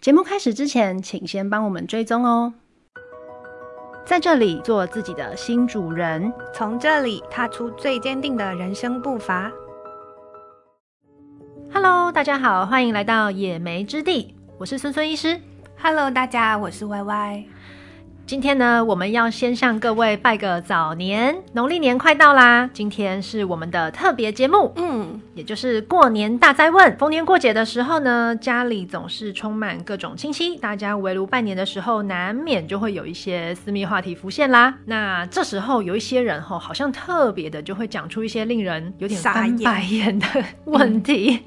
节目开始之前，请先帮我们追踪哦。在这里做自己的新主人，从这里踏出最坚定的人生步伐。Hello，大家好，欢迎来到野莓之地，我是孙孙医师。Hello，大家，我是 Y Y。今天呢，我们要先向各位拜个早年，农历年快到啦！今天是我们的特别节目，嗯，也就是过年大灾问。逢年过节的时候呢，家里总是充满各种亲戚，大家围炉拜年的时候，难免就会有一些私密话题浮现啦。那这时候有一些人吼，好像特别的就会讲出一些令人有点翻白眼的问题。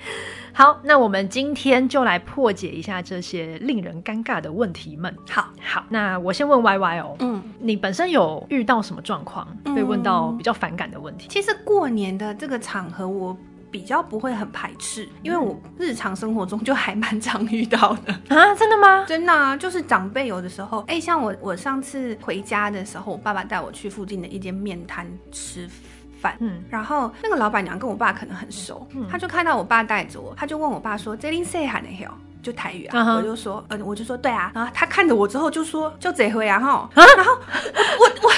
好，那我们今天就来破解一下这些令人尴尬的问题们。好，好，那我先问 Y Y 哦，嗯，你本身有遇到什么状况被问到比较反感的问题？其实过年的这个场合，我比较不会很排斥，因为我日常生活中就还蛮常遇到的啊。真的吗？真的啊，就是长辈有的时候，哎，像我，我上次回家的时候，我爸爸带我去附近的一间面摊吃饭。嗯，然后那个老板娘跟我爸可能很熟，嗯、他就看到我爸带着我，他就问我爸说：“这里谁喊的？”就台语啊，我就说，嗯，我就说对啊，然后他看着我之后就说：“就这回啊，哈。”然后我 我我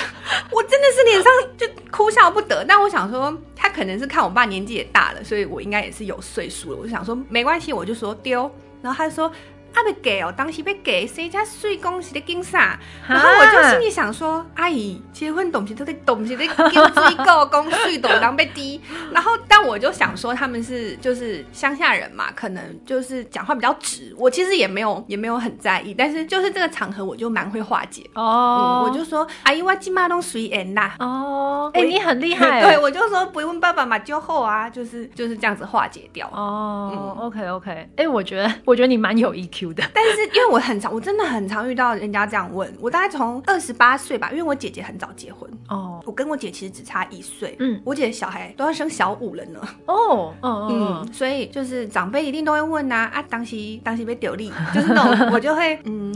我真的是脸上就哭笑不得。但我想说，他可能是看我爸年纪也大了，所以我应该也是有岁数了。我就想说没关系，我就说丢。然后他就说。他被给哦，当时被给，谁家睡恭喜的金啥？然后我就心里想说，阿姨结婚东西都得东西得给一个公税斗当被低。然后但我就想说，他们是就是乡下人嘛，可能就是讲话比较直。我其实也没有也没有很在意，但是就是这个场合我就蛮会化解哦、嗯。我就说，阿姨我今嘛都随缘啦。哦，哎、欸，你很厉害。对，我就说不用爸爸嘛，就后啊，就是就是这样子化解掉。哦、嗯、，OK OK，哎、欸，我觉得我觉得你蛮有 EQ。但是因为我很常，我真的很常遇到人家这样问我。大概从二十八岁吧，因为我姐姐很早结婚哦，我跟我姐其实只差一岁。嗯，我姐小孩都要生小五了呢。哦，嗯嗯，所以就是长辈一定都会问呐啊，啊，当时当时被丢力，就是那种我就会嗯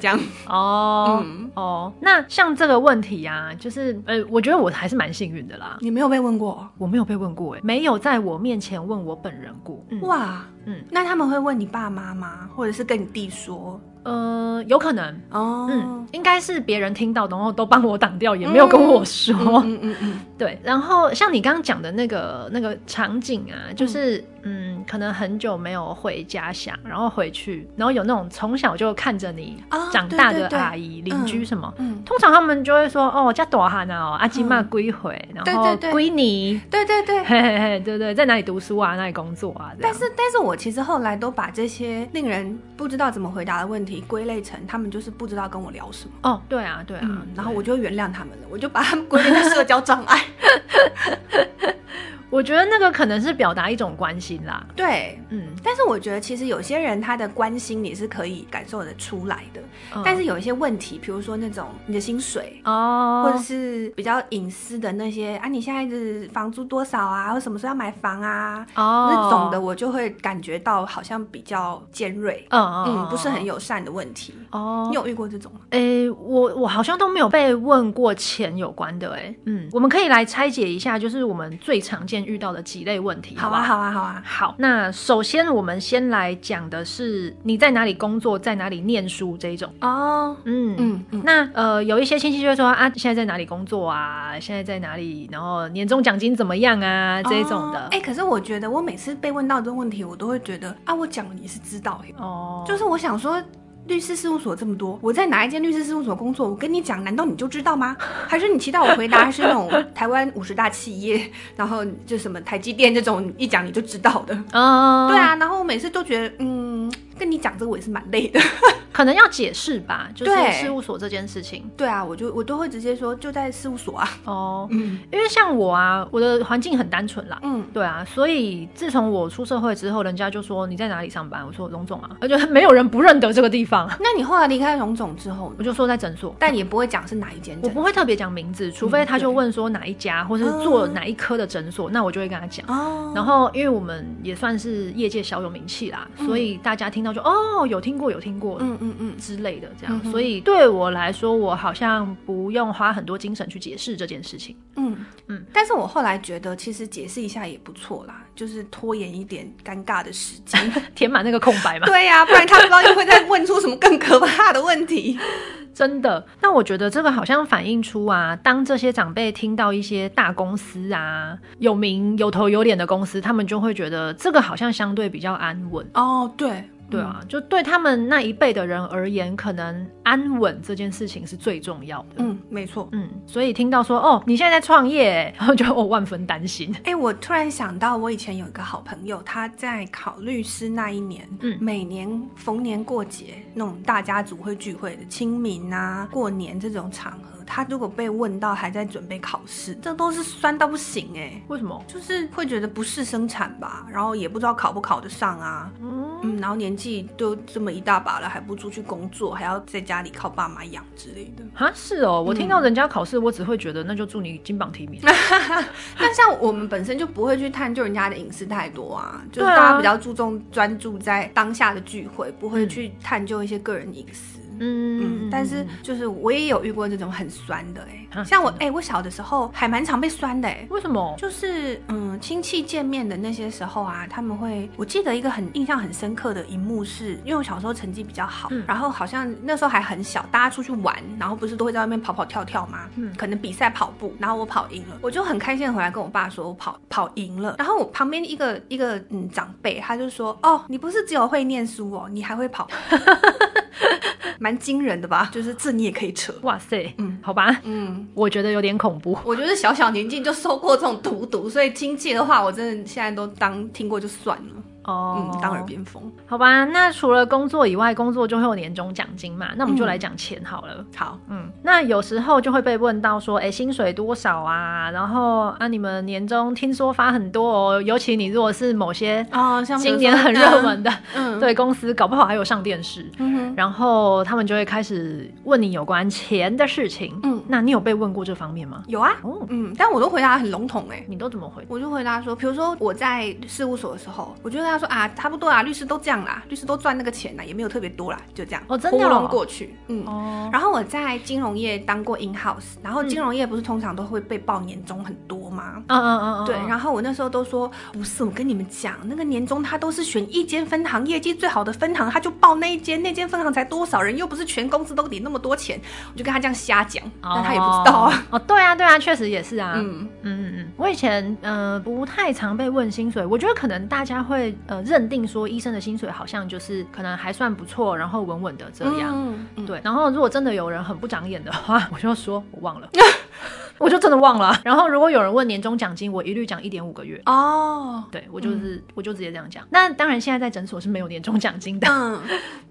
这样。哦，嗯、哦，那像这个问题、啊，就是呃，我觉得我还是蛮幸运的啦。你没有被问过？我没有被问过，哎，没有在我面前问我本人过。嗯、哇。嗯，那他们会问你爸妈吗？或者是跟你弟说？呃，有可能哦，嗯，应该是别人听到，然后都帮我挡掉，也没有跟我说。嗯嗯嗯，嗯嗯嗯对。然后像你刚刚讲的那个那个场景啊，就是嗯，嗯，可能很久没有回家乡，然后回去，然后有那种从小就看着你长大的阿姨、邻居什么，嗯，通常他们就会说，哦，家多哈呢，阿金妈归回，然后归你，对对对，嘿嘿嘿，对对，在哪里读书啊，哪里工作啊？但是但是我其实后来都把这些令人不知道怎么回答的问题。归类成他们就是不知道跟我聊什么。哦，对啊，对啊，嗯、然后我就原谅他们了，我就把他们归类成社交障碍。我觉得那个可能是表达一种关心啦，对，嗯，但是我觉得其实有些人他的关心你是可以感受得出来的，嗯、但是有一些问题，比如说那种你的薪水哦，或者是比较隐私的那些啊，你现在是房租多少啊，或什么时候要买房啊，哦，那种的我就会感觉到好像比较尖锐，嗯嗯，嗯，不是很友善的问题。哦。你有遇过这种吗？诶、欸，我我好像都没有被问过钱有关的、欸，诶，嗯，我们可以来拆解一下，就是我们最常见。遇到的几类问题，好啊，好啊，好啊，好。那首先，我们先来讲的是你在哪里工作，在哪里念书这一种哦。嗯嗯嗯。那呃，有一些亲戚就会说啊，现在在哪里工作啊？现在在哪里？然后年终奖金怎么样啊？这一种的。哎，可是我觉得我每次被问到这个问题，我都会觉得啊，我讲了你是知道哦。就是我想说。律师事务所这么多，我在哪一间律师事务所工作？我跟你讲，难道你就知道吗？还是你期待我回答是那种台湾五十大企业，然后就什么台积电这种一讲你就知道的？嗯，对啊，然后我每次都觉得，嗯。跟你讲这个我也是蛮累的，可能要解释吧，就是事务所这件事情。对啊，我就我都会直接说就在事务所啊。哦，嗯，因为像我啊，我的环境很单纯啦。嗯，对啊，所以自从我出社会之后，人家就说你在哪里上班？我说荣总啊，而且没有人不认得这个地方。那你后来离开荣总之后，我就说在诊所，但也不会讲是哪一间，我不会特别讲名字，除非他就问说哪一家，或是做哪一科的诊所，那我就会跟他讲。哦，然后因为我们也算是业界小有名气啦，所以大家听到就哦有。听过有听过，嗯嗯嗯之类的这样，所以对我来说，我好像不用花很多精神去解释这件事情。嗯嗯，但是我后来觉得，其实解释一下也不错啦。就是拖延一点尴尬的时间，填满那个空白嘛。对呀、啊，不然他不知道又会再问出什么更可怕的问题。真的，那我觉得这个好像反映出啊，当这些长辈听到一些大公司啊，有名有头有脸的公司，他们就会觉得这个好像相对比较安稳。哦，对。对啊，就对他们那一辈的人而言，可能安稳这件事情是最重要的。嗯，没错。嗯，所以听到说哦，你现在在创业，然 后就我万分担心。哎，我突然想到，我以前有一个好朋友，他在考律师那一年，嗯，每年逢年过节那种大家族会聚会的清明啊、过年这种场合。他如果被问到还在准备考试，这都是酸到不行哎、欸！为什么？就是会觉得不是生产吧，然后也不知道考不考得上啊。嗯嗯，然后年纪都这么一大把了，还不出去工作，还要在家里靠爸妈养之类的。哈，是哦，我听到人家考试，我只会觉得那就祝你金榜题名。那像我们本身就不会去探究人家的隐私太多啊，就是大家比较注重专注在当下的聚会，不会去探究一些个人隐私。嗯，但是就是我也有遇过这种很酸的哎、欸，像我哎、欸，我小的时候还蛮常被酸的哎、欸，为什么？就是嗯，亲戚见面的那些时候啊，他们会，我记得一个很印象很深刻的一幕是，因为我小时候成绩比较好，嗯、然后好像那时候还很小，大家出去玩，然后不是都会在外面跑跑跳跳吗？嗯，可能比赛跑步，然后我跑赢了，我就很开心的回来跟我爸说我跑跑赢了，然后我旁边一个一个嗯长辈他就说，哦，你不是只有会念书哦，你还会跑。蛮惊人的吧？就是这你也可以扯，哇塞，嗯，好吧，嗯，我觉得有点恐怖。我觉得小小年纪就受过这种荼毒，所以亲戚的话，我真的现在都当听过就算了。哦、嗯，当耳边风，好吧。那除了工作以外，工作就会有年终奖金嘛？那我们就来讲钱好了。嗯、好，嗯，那有时候就会被问到说，哎、欸，薪水多少啊？然后啊，你们年终听说发很多哦，尤其你如果是某些啊，像今年很热门的，嗯，对，公司搞不好还有上电视，嗯哼，然后他们就会开始问你有关钱的事情。嗯，那你有被问过这方面吗？有啊，哦，嗯，但我都回答很笼统哎，你都怎么回？我就回答说，比如说我在事务所的时候，我觉得。他说啊，差不多啊，律师都这样啦，律师都赚那个钱啦，也没有特别多啦，就这样，哦，真的糊弄过去，嗯，哦。然后我在金融业当过 in house，然后金融业不是通常都会被报年终很多吗？嗯嗯嗯对。然后我那时候都说，不是，我跟你们讲，那个年终他都是选一间分行业绩最好的分行，他就报那一间，那间分行才多少人，又不是全公司都领那么多钱，我就跟他这样瞎讲，但他也不知道啊。哦，对啊，对啊，确实也是啊。嗯嗯嗯嗯，我以前呃不太常被问薪水，我觉得可能大家会。呃，认定说医生的薪水好像就是可能还算不错，然后稳稳的这样，对。然后如果真的有人很不长眼的话，我就说我忘了。我就真的忘了。然后如果有人问年终奖金，我一律讲一点五个月。哦，对，我就是，嗯、我就直接这样讲。那当然，现在在诊所是没有年终奖金的。嗯，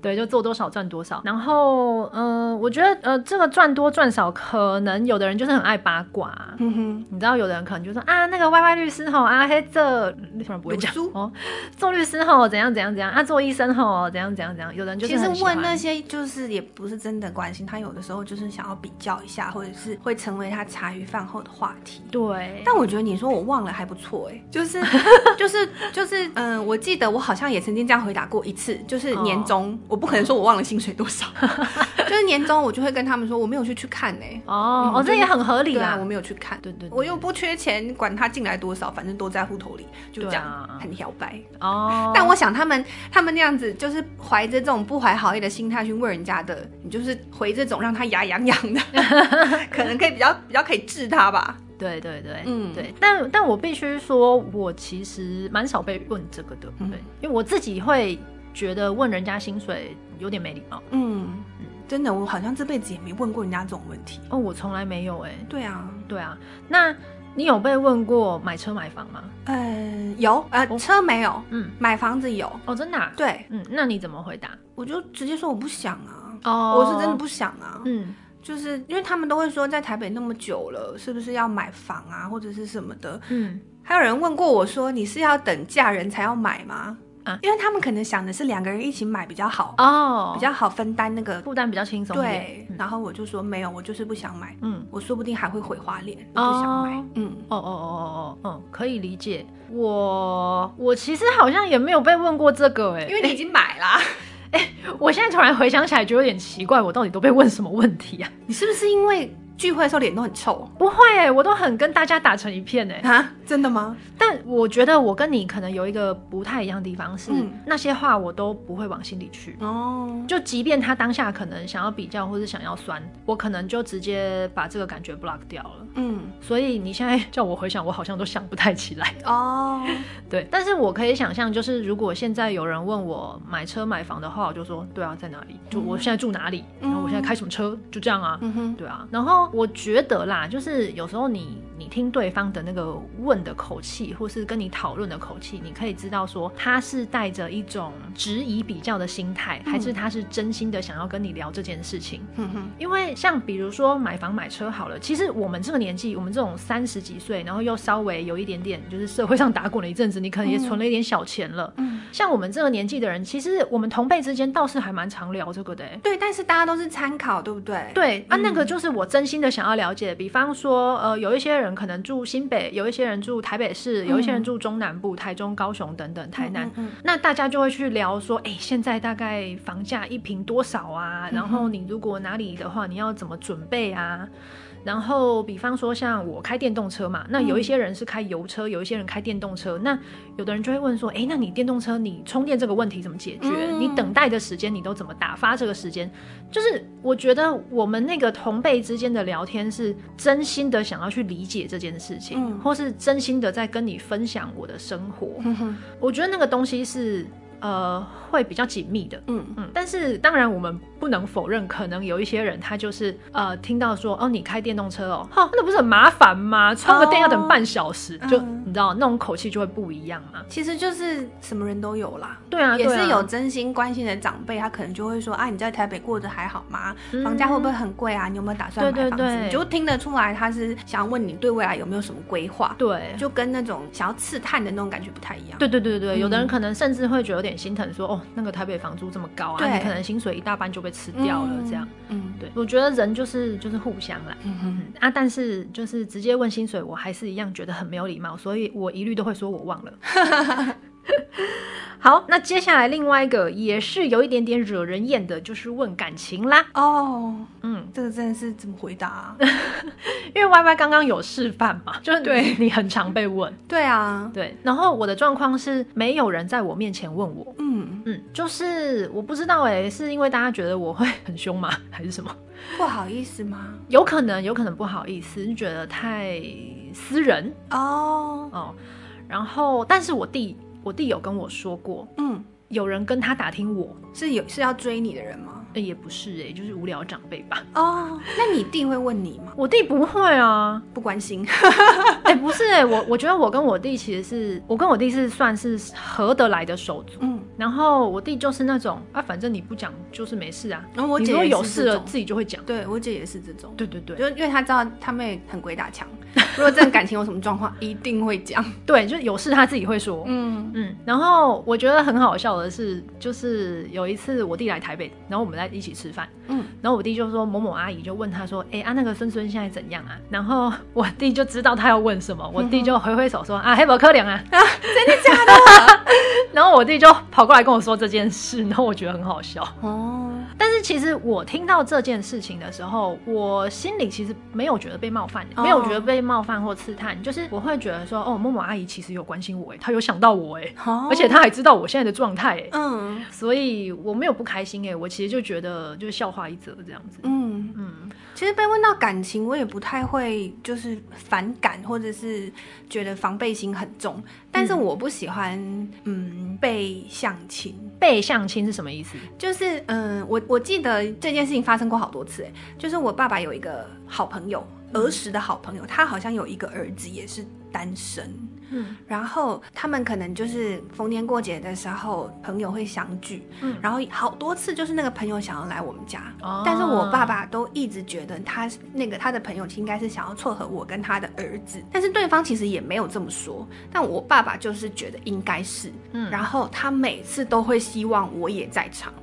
对，就做多少赚多少。然后，嗯、呃，我觉得，呃，这个赚多赚少，可能有的人就是很爱八卦。嗯哼，你知道，有的人可能就说啊，那个 Y Y 律师吼啊，嘿，这为什么不会讲书哦？做律师吼怎样怎样怎样啊？做医生吼怎样怎样怎样？有人就是其实问那些，就是也不是真的关心他，有的时候就是想要比较一下，或者是会成为他茶余饭后的话题，对。但我觉得你说我忘了还不错哎，就是 就是就是，嗯、呃，我记得我好像也曾经这样回答过一次，就是年终，哦、我不可能说我忘了薪水多少，就是年终我就会跟他们说我没有去去看呢。哦，哦，这也很合理啦，我没有去看，对对，我又不缺钱，管他进来多少，反正都在户头里，就这样很摇摆哦。但我想他们他们那样子，就是怀着这种不怀好意的心态去问人家的，你就是回这种让他牙痒痒的，可能可以比较。比较可以治他吧？对对对，嗯对，但但我必须说，我其实蛮少被问这个的，对，嗯、因为我自己会觉得问人家薪水有点没礼貌。嗯嗯，真的，我好像这辈子也没问过人家这种问题。哦，我从来没有哎、欸。对啊，对啊。那你有被问过买车买房吗？呃，有，呃，哦、车没有，嗯，买房子有。哦，真的、啊？对，嗯，那你怎么回答？我就直接说我不想啊。哦，我是真的不想啊。嗯。就是因为他们都会说，在台北那么久了，是不是要买房啊，或者是什么的？嗯，还有人问过我说，你是要等嫁人才要买吗？啊，因为他们可能想的是两个人一起买比较好哦，比较好分担那个负担比较轻松。对，然后我就说没有，我就是不想买。嗯，我说不定还会毁花脸，我不想买。嗯，哦哦哦哦哦，嗯，可以理解。我我其实好像也没有被问过这个，哎，因为你已经买 我现在突然回想起来，就有点奇怪，我到底都被问什么问题啊？你是不是因为聚会的时候脸都很臭？不会，欸，我都很跟大家打成一片，哎，啊，真的吗？但我觉得我跟你可能有一个不太一样的地方是，嗯、那些话我都不会往心里去。哦，就即便他当下可能想要比较或是想要酸，我可能就直接把这个感觉 block 掉了。嗯，所以你现在叫我回想，我好像都想不太起来。哦，对，但是我可以想象，就是如果现在有人问我买车买房的话，我就说，对啊，在哪里？就我现在住哪里？然后我现在开什么车？就这样啊。嗯哼，对啊。然后我觉得啦，就是有时候你你听对方的那个问的口气，或是跟你讨论的口气，你可以知道说他是带着一种质疑比较的心态，还是他是真心的想要跟你聊这件事情。嗯哼，因为像比如说买房买车好了，其实我们这个年纪，我们这种三十几岁，然后又稍微有一点点就是社会上打滚了一阵子，你可能也存了一点小钱了。嗯，像我们这个年纪的人，其实我们同辈之间倒是还蛮常聊这个的。对，但是大家都是参考，对不对？对啊，那个就是我真心的想要了解。比方说，呃，有一些人可能住新北，有一些人住台北市，有一些人住中南部，台中、高雄等等，台南。那大家就会去聊说，哎，现在大概房价一平多少啊？然后你如果哪里的话，你要怎么准备啊？然后，比方说像我开电动车嘛，那有一些人是开油车，嗯、有一些人开电动车。那有的人就会问说，哎，那你电动车你充电这个问题怎么解决？嗯、你等待的时间你都怎么打发这个时间？就是我觉得我们那个同辈之间的聊天是真心的想要去理解这件事情，嗯、或是真心的在跟你分享我的生活。嗯、我觉得那个东西是。呃，会比较紧密的，嗯嗯，但是当然我们不能否认，可能有一些人他就是呃，听到说哦，你开电动车哦，哈，那不是很麻烦吗？充个电要等半小时，哦、就、嗯、你知道那种口气就会不一样嘛。其实就是什么人都有啦，对啊，也是有真心关心的长辈，他可能就会说啊，你在台北过得还好吗？房价会不会很贵啊？你有没有打算买房子？对对对，你就听得出来他是想要问你对未来有没有什么规划，对，就跟那种想要刺探的那种感觉不太一样。对对对对，嗯、有的人可能甚至会觉得有点心疼说，说哦。那个台北房租这么高啊，你可能薪水一大半就被吃掉了，这样。嗯，嗯对，我觉得人就是就是互相啦。嗯哼嗯啊，但是就是直接问薪水，我还是一样觉得很没有礼貌，所以我一律都会说我忘了。好，那接下来另外一个也是有一点点惹人厌的，就是问感情啦。哦，嗯，这个真的是怎么回答啊？因为 Y Y 刚刚有示范嘛，就是对你很常被问。对啊，对。然后我的状况是没有人在我面前问我。嗯嗯，就是我不知道哎，是因为大家觉得我会很凶吗？还是什么？不好意思吗？有可能，有可能不好意思，就觉得太私人。哦哦，然后，但是我弟。我弟有跟我说过，嗯，有人跟他打听我，是有是要追你的人吗？欸、也不是哎、欸，就是无聊长辈吧。哦，那你弟会问你吗？我弟不会啊，不关心。哎、欸，不是哎、欸，我我觉得我跟我弟其实是我跟我弟是算是合得来的手足。嗯，然后我弟就是那种啊，反正你不讲就是没事啊。然后我姐如果有事了自己就会讲。对，我姐也是这种。对对对，就因为他知道他妹很鬼打墙，如果这感情有什么状况，一定会讲。对，就有事他自己会说。嗯嗯。然后我觉得很好笑的是，就是有一次我弟来台北，然后我们在。一起吃饭，嗯，然后我弟就说某某阿姨就问他说，哎啊那个孙孙现在怎样啊？然后我弟就知道他要问什么，我弟就挥挥手说啊，黑宝可怜啊，啊，真的假的？然后我弟就跑过来跟我说这件事，然后我觉得很好笑哦。但是其实我听到这件事情的时候，我心里其实没有觉得被冒犯，没有觉得被冒犯或刺探，就是我会觉得说，哦，默默阿姨其实有关心我，哎，她有想到我，哎，而且她还知道我现在的状态，哎，嗯，所以我没有不开心，哎，我其实就觉得就是笑话一则这样子，嗯。嗯。其实被问到感情，我也不太会就是反感，或者是觉得防备心很重，但是我不喜欢，嗯，被相亲。被相亲是什么意思？就是，嗯，我我记得这件事情发生过好多次，哎，就是我爸爸有一个好朋友，儿时的好朋友，他好像有一个儿子也是单身。嗯，然后他们可能就是逢年过节的时候，朋友会相聚。嗯，然后好多次就是那个朋友想要来我们家，哦，但是我爸爸都一直觉得他那个他的朋友应该是想要撮合我跟他的儿子，但是对方其实也没有这么说，但我爸爸就是觉得应该是，嗯，然后他每次都会希望我也在场。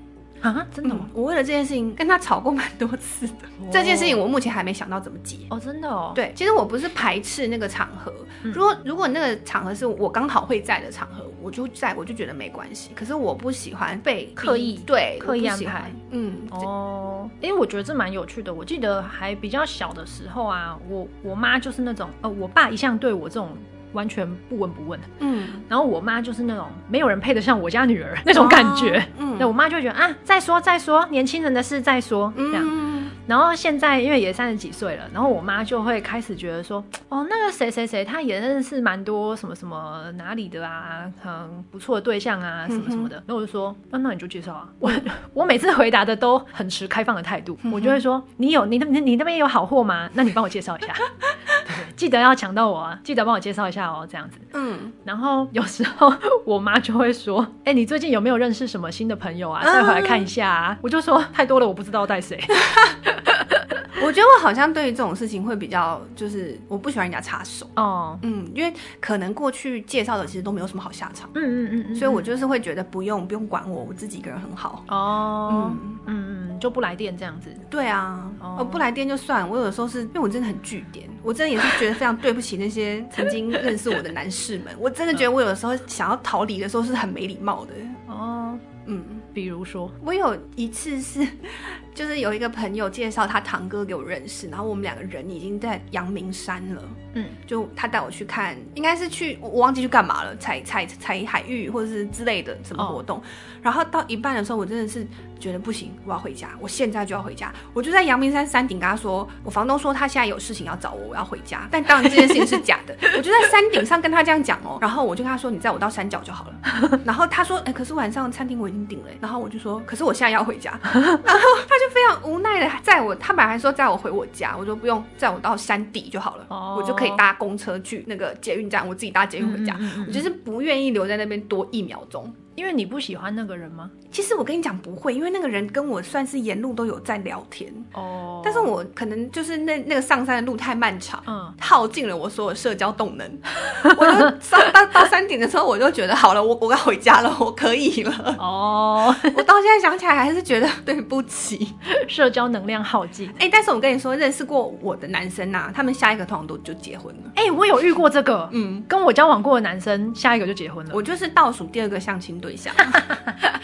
啊，真的吗？嗯，我为了这件事情跟他吵过蛮多次的。Oh. 这件事情我目前还没想到怎么解。哦，oh, 真的哦。对，其实我不是排斥那个场合，嗯、如果如果那个场合是我刚好会在的场合，我就在，我就觉得没关系。可是我不喜欢被刻意对刻意安排。嗯，哦，因为我觉得这蛮有趣的。我记得还比较小的时候啊，我我妈就是那种，呃，我爸一向对我这种。完全不闻不问。嗯，然后我妈就是那种没有人配得上我家女儿那种感觉。哦、嗯，那我妈就会觉得啊，再说再说，年轻人的事再说这样。嗯然后现在因为也三十几岁了，然后我妈就会开始觉得说，哦，那个谁谁谁，他也认识蛮多什么什么哪里的啊，很不错的对象啊，什么什么的。然后我就说，那那你就介绍啊。我 我每次回答的都很持开放的态度，我就会说，你有你那你你那边有好货吗？那你帮我介绍一下，对，记得要抢到我啊，记得帮我介绍一下哦，这样子。嗯。然后有时候我妈就会说，哎，你最近有没有认识什么新的朋友啊？带回来看一下啊。我就说太多了，我不知道带谁。我觉得我好像对于这种事情会比较，就是我不喜欢人家插手。哦，嗯，因为可能过去介绍的其实都没有什么好下场，嗯嗯嗯，嗯，所以我就是会觉得不用不用管我，我自己一个人很好。哦，嗯。嗯嗯，就不来电这样子，对啊，哦。不来电就算，我有的时候是因为我真的很句点，我真的也是觉得非常对不起那些曾经认识我的男士们，我真的觉得我有的时候想要逃离的时候是很没礼貌的。哦，嗯，比如说我有一次是。就是有一个朋友介绍他堂哥给我认识，然后我们两个人已经在阳明山了。嗯，就他带我去看，应该是去我忘记去干嘛了，采采采海域或者是之类的什么活动。Oh. 然后到一半的时候，我真的是觉得不行，我要回家，我现在就要回家。我就在阳明山山顶跟他说，我房东说他现在有事情要找我，我要回家。但当然这件事情是假的，山顶上跟他这样讲哦。然后我就跟他说，你载我到山脚就好了。然后他说，哎，可是晚上餐厅我已经订了。然后我就说，可是我现在要回家。然后他就非常无奈的载我，他本来还说载我回我家，我说不用，载我到山底就好了，oh. 我就可以搭公车去那个捷运站，我自己搭捷运回家。嗯嗯嗯嗯，我就是不愿意留在那边多一秒钟。因为你不喜欢那个人吗？其实我跟你讲不会，因为那个人跟我算是沿路都有在聊天哦。但是我可能就是那那个上山的路太漫长，嗯，耗尽了我所有社交动能。我就上到到山顶的时候，我就觉得好了，我我要回家了，我可以了。哦，我到现在想起来还是觉得对不起，社交能量耗尽。哎、欸，但是我跟你说，认识过我的男生呐、啊，他们下一个通常都就结婚了。哎、欸，我有遇过这个，嗯，跟我交往过的男生，下一个就结婚了。我就是倒数第二个相亲。对象，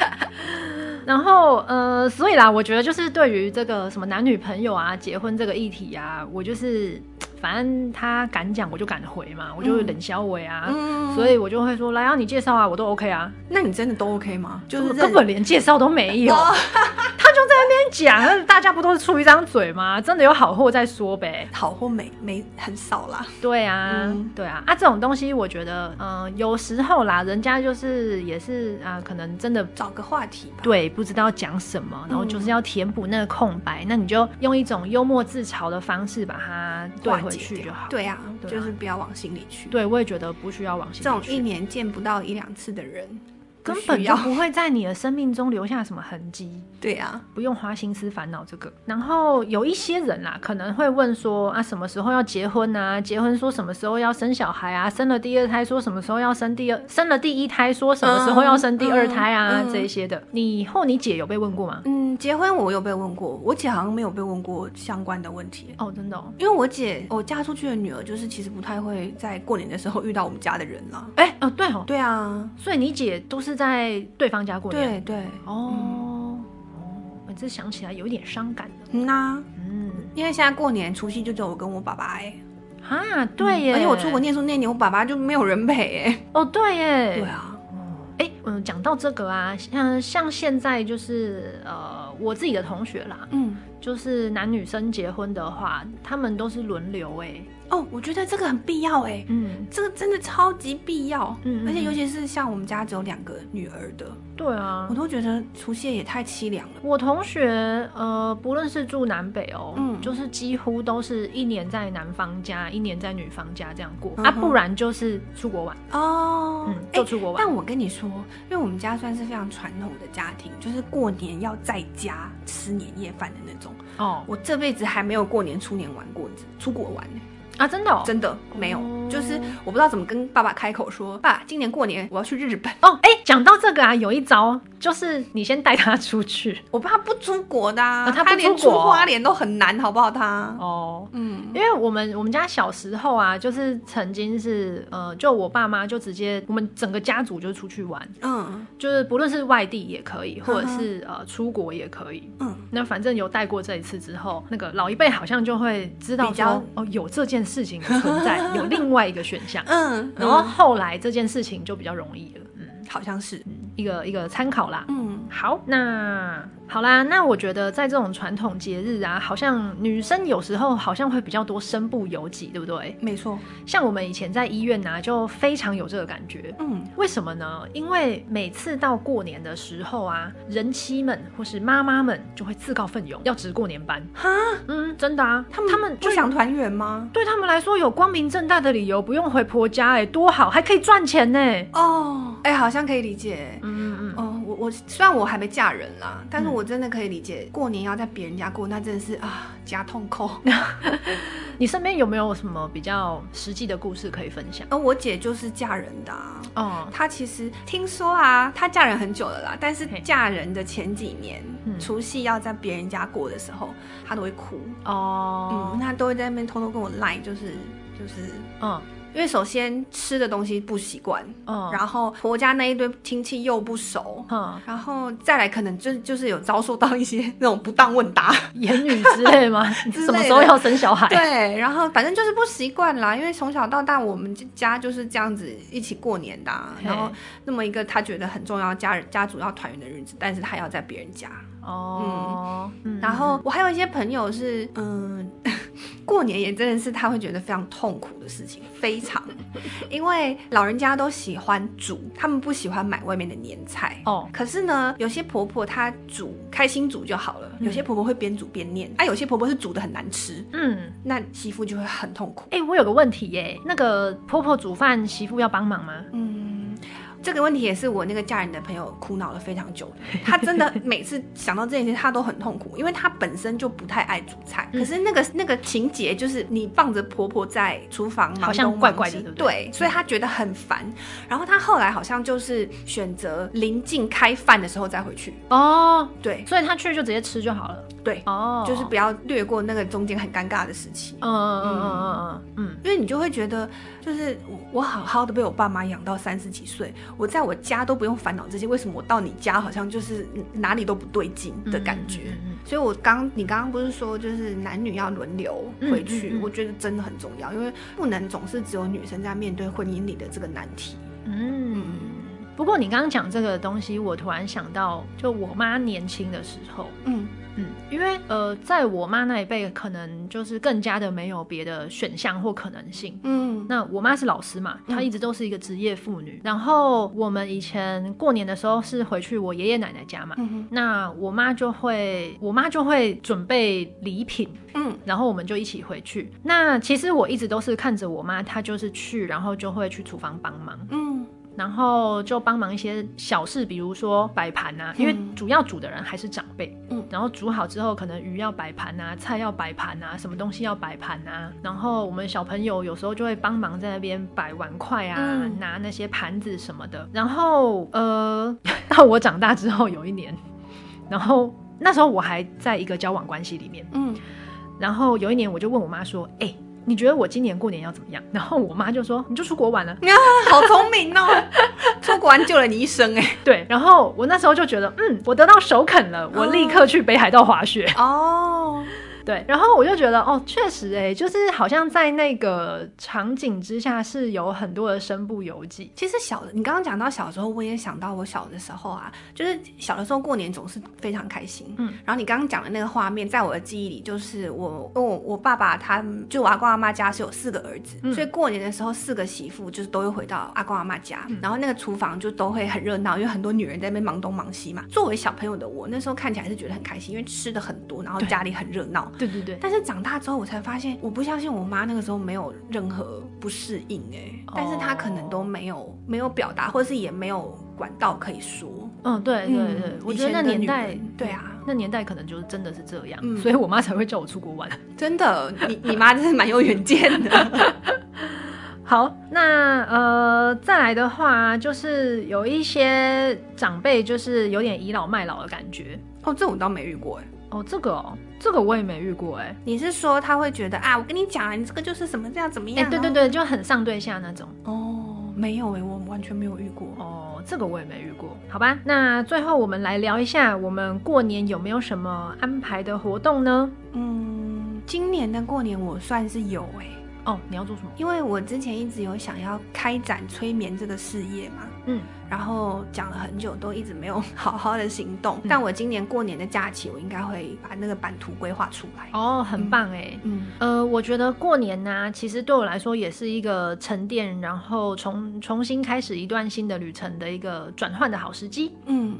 然后呃，所以啦，我觉得就是对于这个什么男女朋友啊、结婚这个议题啊，我就是。反正他敢讲，我就敢回嘛，我就冷笑话啊，嗯、所以我就会说来啊，你介绍啊，我都 OK 啊。那你真的都 OK 吗？就是根本连介绍都没有，他 就在那边讲，大家不都是出一张嘴吗？真的有好货再说呗，好货没没很少啦。对啊，嗯、对啊，啊这种东西我觉得，嗯、呃，有时候啦，人家就是也是啊、呃，可能真的找个话题吧，对，不知道讲什么，然后就是要填补那个空白，嗯、那你就用一种幽默自嘲的方式把它对。回去就好。对呀、啊，对啊、就是不要往心里去。对，我也觉得不需要往心里去。这种一年见不到一两次的人。根本就不会在你的生命中留下什么痕迹。对呀，不用花心思烦恼这个。然后有一些人啦，可能会问说啊，什么时候要结婚啊？结婚说什么时候要生小孩啊？生了第二胎说什么时候要生第二？生了第一胎说什么时候要生第二胎啊？这一些的，你或你姐有被问过吗？嗯，结婚我有被问过，我姐好像没有被问过相关的问题。哦，真的哦？因为我姐，我嫁出去的女儿，就是其实不太会在过年的时候遇到我们家的人了。哎，哦，对哦，对啊，所以你姐都是在对方。家过年，对对。哦，哦，我这想起来有点伤感嗯呐、啊，嗯，因为现在过年除夕就只有我跟我爸爸哎，啊，对耶、嗯，而且我出国念书那年，我爸爸就没有人陪哎，哦，对耶，对啊，哎，嗯，讲到这个啊，像像现在就是呃，我自己的同学啦，嗯，就是男女生结婚的话，他们都是轮流哎。哦，我觉得这个很必要哎，嗯，这个真的超级必要，嗯，而且尤其是像我们家只有两个女儿的，对啊，我都觉得除夕也太凄凉了。我同学，呃，不论是住南北哦，嗯，就是几乎都是一年在男方家，一年在女方家这样过，嗯、啊，不然就是出国玩。哦，嗯，就出国玩。但我跟你说，因为我们家算是非常传统的家庭，就是过年要在家吃年夜饭的那种。哦，我这辈子还没有过年出年玩过，出国玩。呢。啊，真的，真的没有，就是我不知道怎么跟爸爸开口说，爸，今年过年我要去日本哦。哎，讲到这个啊，有一招。就是你先带他出去，我爸不出国的，啊，他不出国，他连出花莲都很难，好不好？他哦，嗯，因为我们我们家小时候啊，就是曾经是呃，就我爸妈就直接我们整个家族就出去玩，嗯，就是不论是外地也可以，或者是呃出国也可以，嗯，那反正有带过这一次之后，那个老一辈好像就会知道说哦，有这件事情存在，有另外。外一个选项。嗯，然后后来这件事情就比较容易了。嗯，好像是一个一个参考啦。嗯，好，那。好啦，那我觉得在这种传统节日啊，好像女生有时候好像会比较多身不由己，对不对？没错，像我们以前在医院啊，就非常有这个感觉。嗯，为什么呢？因为每次到过年的时候啊，人妻们或是妈妈们就会自告奋勇要值过年班。哈，嗯，真的啊，他们他们不想团圆吗？对他们来说，有光明正大的理由，不用回婆家，哎，多好，还可以赚钱呢。哦，哎，好像可以理解。嗯嗯嗯。哦，我我虽然我还没嫁人啦，但是我真的可以理解。过年要在别人家过，那真的是啊，夹痛扣。你身边有没有什么比较实际的故事可以分享？呃，我姐就是嫁人的哦、啊。她其实听说啊，她嫁人很久了啦，但是嫁人的前几年，除夕要在别人家过的时候，她都会哭哦。嗯，她都会在那边偷偷跟我赖，就是就是嗯。因为首先吃的东西不习惯，嗯，然后婆家那一堆亲戚又不熟，嗯，然后再来可能就就是有遭受到一些那种不当问答、言语之类吗？什么时候要生小孩？对，然后反正就是不习惯啦。因为从小到大我们家就是这样子一起过年的，然后那么一个他觉得很重要家人家族要团圆的日子，但是他要在别人家。哦，嗯，然后我还有一些朋友是，嗯，过年也真的是他会觉得非常痛苦的事情，非常，因为老人家都喜欢煮，他们不喜欢买外面的年菜。哦，可是呢，有些婆婆她煮开心煮就好了，有些婆婆会边煮边念，啊，有些婆婆是煮的很难吃，嗯，那媳妇就会很痛苦。哎，我有个问题耶，那个婆婆煮饭，媳妇要帮忙吗？嗯。这个问题也是我那个嫁人的朋友苦恼了非常久的。他真的每次想到这件事，他都很痛苦，因为他本身就不太爱煮菜。可是那个那个情节就是你放着婆婆在厨房忙东忙西，好像怪怪的，对所以他觉得很烦。然后他后来好像就是选择临近开饭的时候再回去。哦，对，所以他去就直接吃就好了。对，哦，就是不要略过那个中间很尴尬的时期。嗯嗯嗯嗯嗯嗯，因为你就会觉得，就是我好好的被我爸妈养到三十几岁。我在我家都不用烦恼这些，为什么我到你家好像就是哪里都不对劲的感觉？嗯嗯嗯、所以，我刚你刚刚不是说就是男女要轮流回去？我觉得真的很重要，因为不能总是只有女生在面对婚姻里的这个难题。嗯，嗯不过你刚刚讲这个东西，我突然想到，就我妈年轻的时候，嗯。嗯，因为呃，在我妈那一辈，可能就是更加的没有别的选项或可能性。嗯，那我妈是老师嘛，她一直都是一个职业妇女。嗯、然后我们以前过年的时候是回去我爷爷奶奶家嘛，嗯、那我妈就会，我妈就会准备礼品，嗯，然后我们就一起回去。那其实我一直都是看着我妈，她就是去，然后就会去厨房帮忙，嗯。然后就帮忙一些小事，比如说摆盘啊，因为主要煮的人还是长辈。嗯，然后煮好之后，可能鱼要摆盘啊，菜要摆盘啊，什么东西要摆盘啊。然后我们小朋友有时候就会帮忙在那边摆碗筷啊，嗯、拿那些盘子什么的。然后呃，到我长大之后有一年，然后那时候我还在一个交往关系里面。嗯，然后有一年我就问我妈说：“哎、欸。”你觉得我今年过年要怎么样？然后我妈就说：“你就出国玩了。”啊，好聪明哦！出国玩救了你一生哎。对，然后我那时候就觉得，嗯，我得到首肯了，我立刻去北海道滑雪。哦。对，然后我就觉得哦，确实哎，就是好像在那个场景之下是有很多的身不由己。其实小的，你刚刚讲到小时候，我也想到我小的时候啊，就是小的时候过年总是非常开心。嗯，然后你刚刚讲的那个画面，在我的记忆里，就是我我我爸爸他就我阿公阿妈家是有四个儿子，嗯、所以过年的时候四个媳妇就是都会回到阿公阿妈家，嗯、然后那个厨房就都会很热闹，因为很多女人在那边忙东忙西嘛。作为小朋友的我，那时候看起来是觉得很开心，因为吃的很多，然后家里很热闹。对对对，但是长大之后，我才发现，我不相信我妈那个时候没有任何不适应哎、欸，哦、但是她可能都没有没有表达，或者是也没有管道可以说。嗯，对对对，嗯、我觉得那年代，对啊，那年代可能就是真的是这样，嗯、所以我妈才会叫我出国玩。真的，你你妈真是蛮有远见的。好，那呃，再来的话，就是有一些长辈，就是有点倚老卖老的感觉。哦，这我倒没遇过哎。哦，这个哦，这个我也没遇过哎。你是说他会觉得啊，我跟你讲啊，你这个就是什么这样怎么样？哎，对对对，就很上对下那种。哦，没有哎，我完全没有遇过。哦，这个我也没遇过。好吧，那最后我们来聊一下，我们过年有没有什么安排的活动呢？嗯，今年的过年我算是有哎。哦，你要做什么？因为我之前一直有想要开展催眠这个事业嘛，嗯，然后讲了很久，都一直没有好好的行动。嗯、但我今年过年的假期，我应该会把那个版图规划出来。哦，很棒哎，嗯，呃，我觉得过年呢、啊，其实对我来说也是一个沉淀，然后重重新开始一段新的旅程的一个转换的好时机。嗯。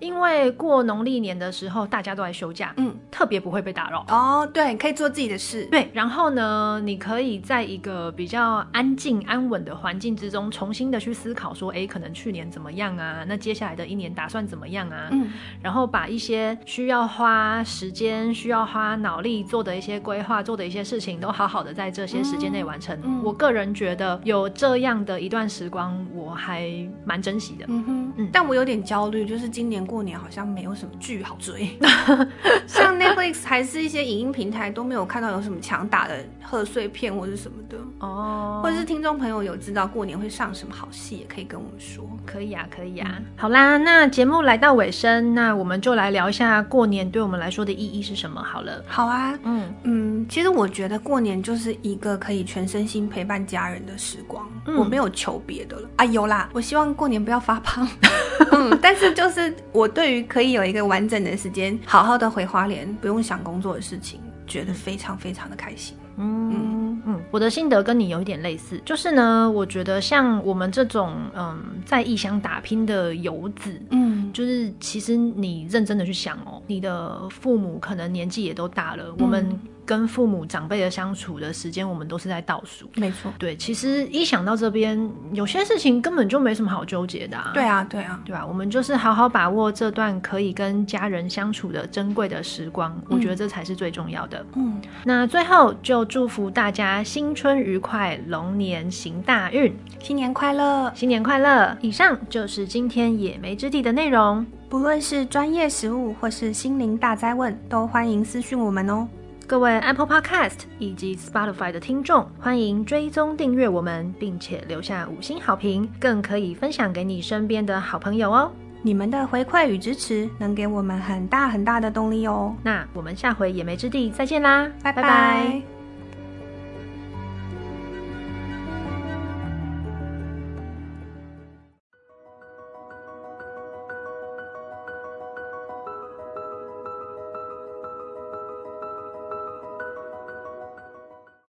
因为过农历年的时候，大家都在休假，嗯，特别不会被打扰。哦，对，可以做自己的事。对，然后呢，你可以在一个比较安静、安稳的环境之中，重新的去思考说，哎，可能去年怎么样啊？那接下来的一年打算怎么样啊？嗯，然后把一些需要花时间、需要花脑力做的一些规划、做的一些事情，都好好的在这些时间内完成。嗯，我个人觉得有这样的一段时光，我还蛮珍惜的。嗯哼，嗯，但我有点焦虑，就是今年。过年好像没有什么剧好追，像 Netflix 还是一些影音平台都没有看到有什么强打的贺岁片或者什么的。哦，或者是听众朋友有知道过年会上什么好戏，也可以跟我们说。可以啊，可以啊。嗯、好啦，那节目来到尾声，那我们就来聊一下过年对我们来说的意义是什么好了。好啊，嗯。嗯，其实我觉得过年就是一个可以全身心陪伴家人的时光，嗯、我没有求别的了。啊，有啦，我希望过年不要发胖，嗯，但是就是。我对于可以有一个完整的时间，好好的回花莲，不用想工作的事情，觉得非常非常的开心。嗯嗯嗯，我的心得跟你有一点类似，就是呢，我觉得像我们这种嗯在异乡打拼的游子，嗯，就是其实你认真的去想哦，你的父母可能年纪也都大了，嗯、我们。跟父母长辈的相处的时间，我们都是在倒数。没错，对，其实一想到这边，有些事情根本就没什么好纠结的啊。对啊，对啊，对啊，我们就是好好把握这段可以跟家人相处的珍贵的时光，嗯，我觉得这才是最重要的。嗯，那最后就祝福大家新春愉快，龙年行大运，新年快乐，新年快乐。以上就是今天野莓之地的内容，不论是专业食物或是心灵大灾问，都欢迎私讯我们哦。各位 Apple Podcast 以及 Spotify 的听众，欢迎追踪订阅我们，并且留下五星好评，更可以分享给你身边的好朋友哦。你们的回馈与支持，能给我们很大很大的动力哦。那我们下回野莓之地再见啦，拜拜。拜拜。